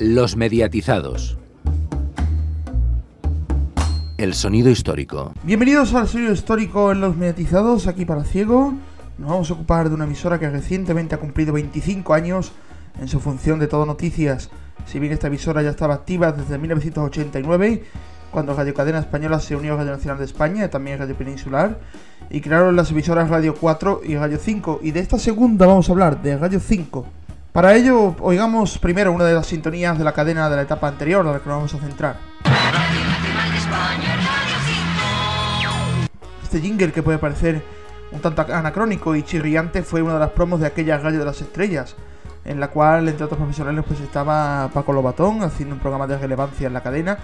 Los mediatizados. El sonido histórico. Bienvenidos al sonido histórico en Los mediatizados, aquí para Ciego. Nos vamos a ocupar de una emisora que recientemente ha cumplido 25 años en su función de todo noticias. Si bien esta emisora ya estaba activa desde 1989, cuando Radio Cadena Española se unió a Radio Nacional de España también Radio Peninsular, y crearon las emisoras Radio 4 y Radio 5. Y de esta segunda vamos a hablar, de Radio 5. Para ello, oigamos primero una de las sintonías de la cadena de la etapa anterior, a la que nos vamos a centrar. Este jingle que puede parecer un tanto anacrónico y chirriante fue una de las promos de aquella Radio de las Estrellas, en la cual, entre otros profesionales, pues estaba Paco Lobatón haciendo un programa de relevancia en la cadena.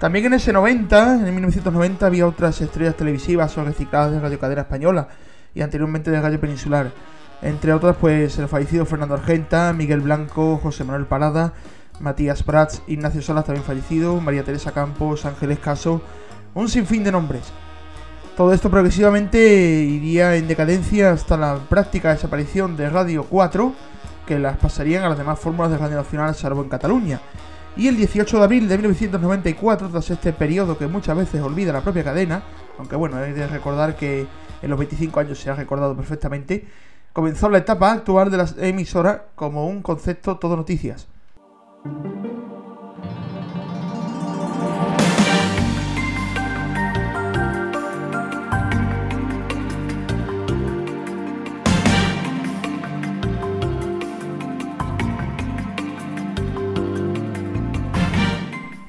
También en ese 90, en 1990, había otras estrellas televisivas o recicladas de Radio Cadena Española y anteriormente de Radio Peninsular. Entre otras, pues el fallecido Fernando Argenta, Miguel Blanco, José Manuel Parada, Matías Prats, Ignacio Salas también fallecido, María Teresa Campos, Ángeles Caso, un sinfín de nombres. Todo esto progresivamente iría en decadencia hasta la práctica desaparición de Radio 4, que las pasarían a las demás fórmulas de Radio Nacional salvo en Cataluña. Y el 18 de abril de 1994, tras este periodo que muchas veces olvida la propia cadena, aunque bueno, hay de recordar que en los 25 años se ha recordado perfectamente, comenzó la etapa actual de la emisora como un concepto todo noticias.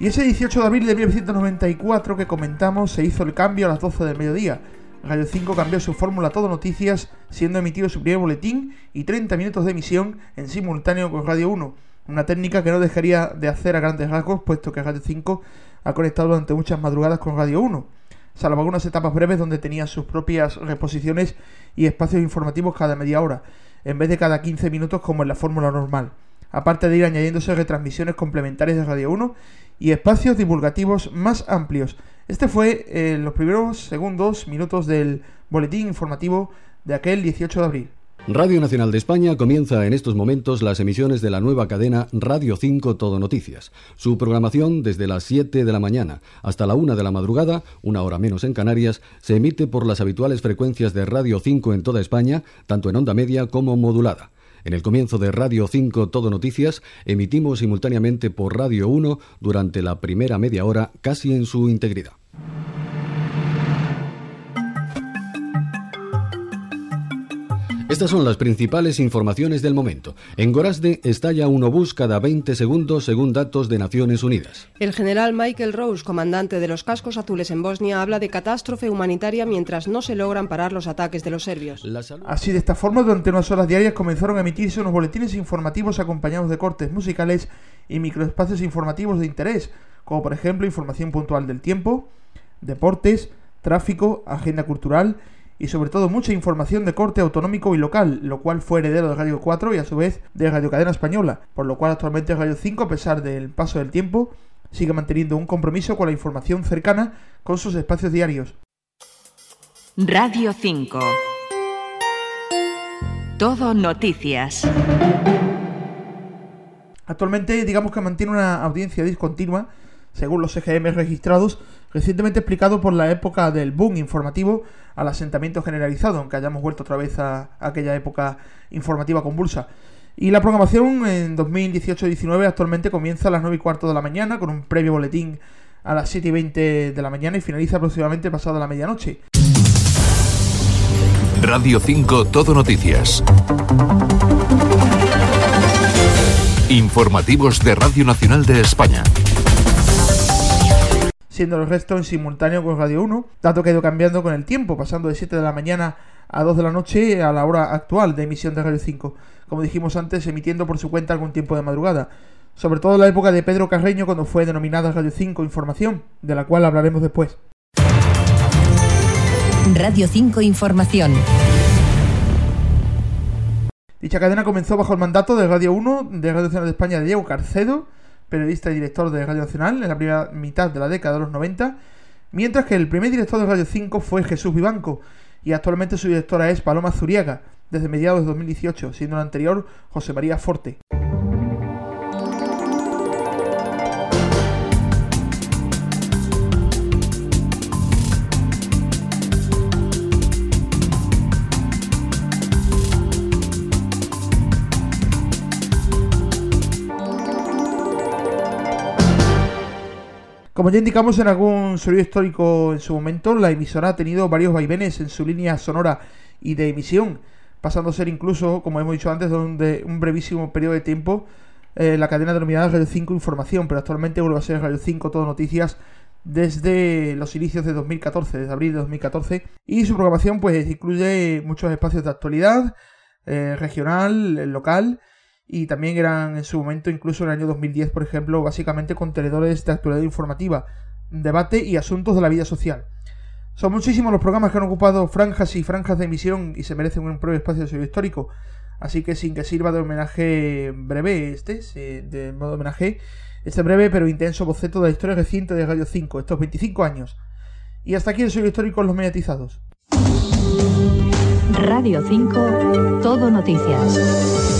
Y ese 18 de abril de 1994 que comentamos se hizo el cambio a las 12 del mediodía. Radio 5 cambió su fórmula Todo Noticias, siendo emitido su primer boletín y 30 minutos de emisión en simultáneo con Radio 1. Una técnica que no dejaría de hacer a grandes rasgos, puesto que Radio 5 ha conectado durante muchas madrugadas con Radio 1, salvo algunas etapas breves donde tenía sus propias reposiciones y espacios informativos cada media hora, en vez de cada 15 minutos como en la fórmula normal aparte de ir añadiéndose retransmisiones complementarias de Radio 1 y espacios divulgativos más amplios. Este fue en los primeros segundos, minutos del boletín informativo de aquel 18 de abril. Radio Nacional de España comienza en estos momentos las emisiones de la nueva cadena Radio 5 Todo Noticias. Su programación desde las 7 de la mañana hasta la 1 de la madrugada, una hora menos en Canarias, se emite por las habituales frecuencias de Radio 5 en toda España, tanto en onda media como modulada. En el comienzo de Radio 5 Todo Noticias, emitimos simultáneamente por Radio 1 durante la primera media hora casi en su integridad. Estas son las principales informaciones del momento. En Gorazde estalla un obús cada 20 segundos según datos de Naciones Unidas. El general Michael Rose, comandante de los cascos azules en Bosnia, habla de catástrofe humanitaria mientras no se logran parar los ataques de los serbios. Así, de esta forma, durante unas horas diarias comenzaron a emitirse unos boletines informativos acompañados de cortes musicales y microespacios informativos de interés, como por ejemplo información puntual del tiempo, deportes, tráfico, agenda cultural y sobre todo mucha información de corte autonómico y local, lo cual fue heredero de Radio 4 y a su vez de Radio Cadena Española, por lo cual actualmente Radio 5, a pesar del paso del tiempo, sigue manteniendo un compromiso con la información cercana con sus espacios diarios. Radio 5 Todo noticias. Actualmente digamos que mantiene una audiencia discontinua, según los EGM registrados, recientemente explicado por la época del boom informativo al asentamiento generalizado, aunque hayamos vuelto otra vez a, aquella época informativa convulsa. Y la programación en 2018-19 actualmente comienza a las 9 y cuarto de la mañana con un previo boletín a las 7 y 20 de la mañana y finaliza aproximadamente pasada la medianoche. Radio 5 Todo Noticias. Informativos de Radio Nacional de España siendo el resto en simultáneo con Radio 1, dato que ha ido cambiando con el tiempo, pasando de 7 de la mañana a 2 de la noche a la hora actual de emisión de Radio 5, como dijimos antes, emitiendo por su cuenta algún tiempo de madrugada, sobre todo en la época de Pedro Carreño cuando fue denominada Radio 5 Información, de la cual hablaremos después. Radio 5 Información. Dicha cadena comenzó bajo el mandato de Radio 1 de Radio Nacional de España de Diego Carcedo, periodista y director de Radio Nacional en la primera mitad de la década de los 90, mientras que el primer director de Radio 5 fue Jesús Vivanco y actualmente su directora es Paloma Zuriaga, desde mediados de 2018, siendo la anterior José María Forte. Como ya indicamos en algún sonido histórico en su momento, la emisora ha tenido varios vaivenes en su línea sonora y de emisión, pasando a ser incluso, como hemos dicho antes, de un brevísimo periodo de tiempo eh, la cadena denominada Radio 5 Información, pero actualmente vuelve a ser Radio 5 Todo Noticias desde los inicios de 2014, desde abril de 2014, y su programación pues incluye muchos espacios de actualidad, eh, regional, local, y también eran en su momento, incluso en el año 2010, por ejemplo, básicamente contenedores de actualidad informativa, debate y asuntos de la vida social. Son muchísimos los programas que han ocupado franjas y franjas de emisión y se merecen un propio espacio de histórico. Así que sin que sirva de homenaje breve este, de modo homenaje, este breve pero intenso boceto de la historia reciente de Radio 5, estos 25 años. Y hasta aquí el sello histórico Los Mediatizados. Radio 5, todo noticias.